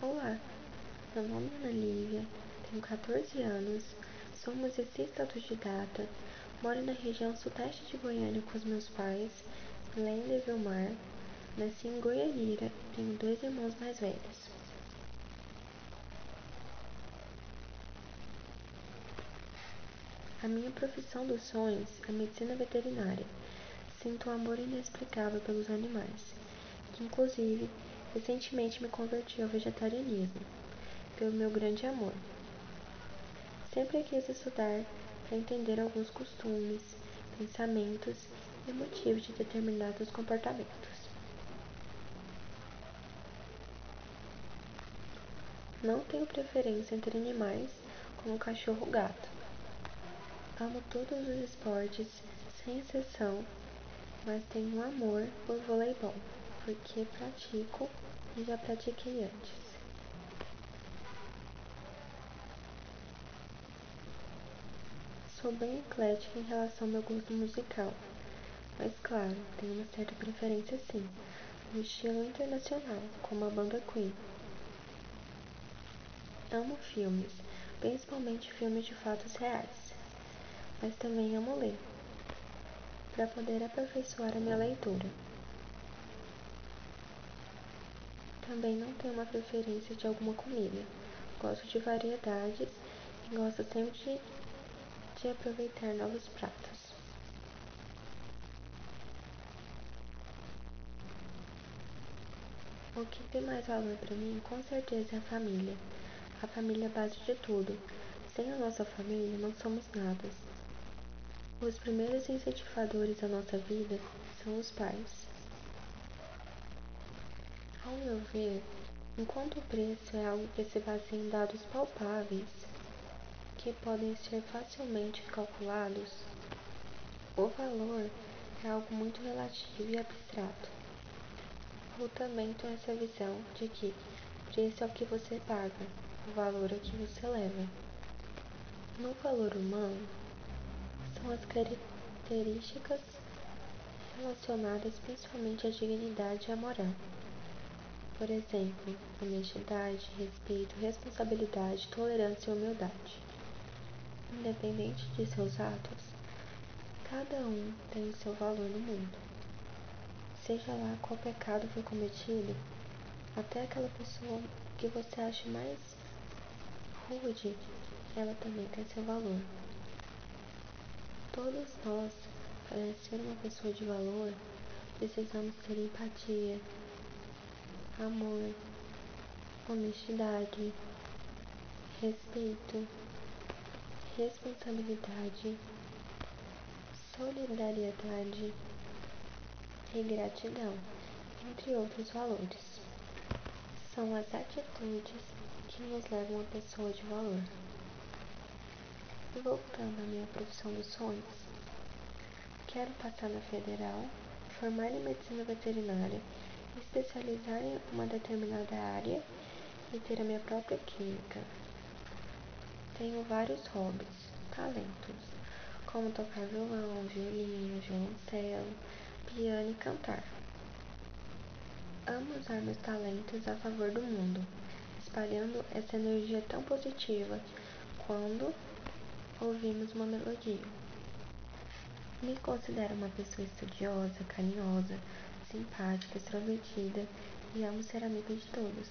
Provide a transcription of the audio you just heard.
Olá, meu nome é Ana Lívia, tenho 14 anos, sou musicista autodidata, moro na região sudeste de Goiânia com os meus pais, Lenda e Vilmar, nasci em Goianira tenho dois irmãos mais velhos. A minha profissão dos sonhos é medicina veterinária. Sinto um amor inexplicável pelos animais, que inclusive recentemente me converti ao vegetarianismo, pelo meu grande amor. Sempre quis estudar para entender alguns costumes, pensamentos e motivos de determinados comportamentos. Não tenho preferência entre animais como cachorro ou gato. Amo todos os esportes, sem exceção, mas tenho um amor por voleibol, porque pratico e já pratiquei antes. Sou bem eclética em relação ao meu gosto musical, mas claro, tenho uma certa preferência sim, no estilo internacional, como a banda Queen. Amo filmes, principalmente filmes de fatos reais mas também amo ler, para poder aperfeiçoar a minha leitura. Também não tenho uma preferência de alguma comida. Gosto de variedades e gosto sempre de, de aproveitar novos pratos. O que tem mais valor para mim, com certeza, é a família. A família é a base de tudo. Sem a nossa família, não somos nada. Os primeiros incentivadores da nossa vida são os pais. Ao meu ver, enquanto o preço é algo que se baseia em dados palpáveis, que podem ser facilmente calculados, o valor é algo muito relativo e abstrato. Eu também tenho essa visão de que preço é o que você paga, o valor é o que você leva. No valor humano, são as características relacionadas principalmente à dignidade e à moral. Por exemplo, honestidade, respeito, responsabilidade, tolerância e humildade. Independente de seus atos, cada um tem seu valor no mundo. Seja lá qual pecado foi cometido, até aquela pessoa que você acha mais rude, ela também tem seu valor. Todos nós, para ser uma pessoa de valor, precisamos ter empatia, amor, honestidade, respeito, responsabilidade, solidariedade e gratidão, entre outros valores. São as atitudes que nos levam a pessoa de valor. Voltando à minha profissão dos sonhos, quero passar na federal, formar em medicina veterinária, especializar em uma determinada área e ter a minha própria clínica. Tenho vários hobbies, talentos, como tocar violão, violino, violoncelo, piano e cantar. Amo usar meus talentos a favor do mundo, espalhando essa energia tão positiva quando ouvimos uma melodia. Me considero uma pessoa estudiosa, carinhosa, simpática, extrovertida e amo ser amiga de todos.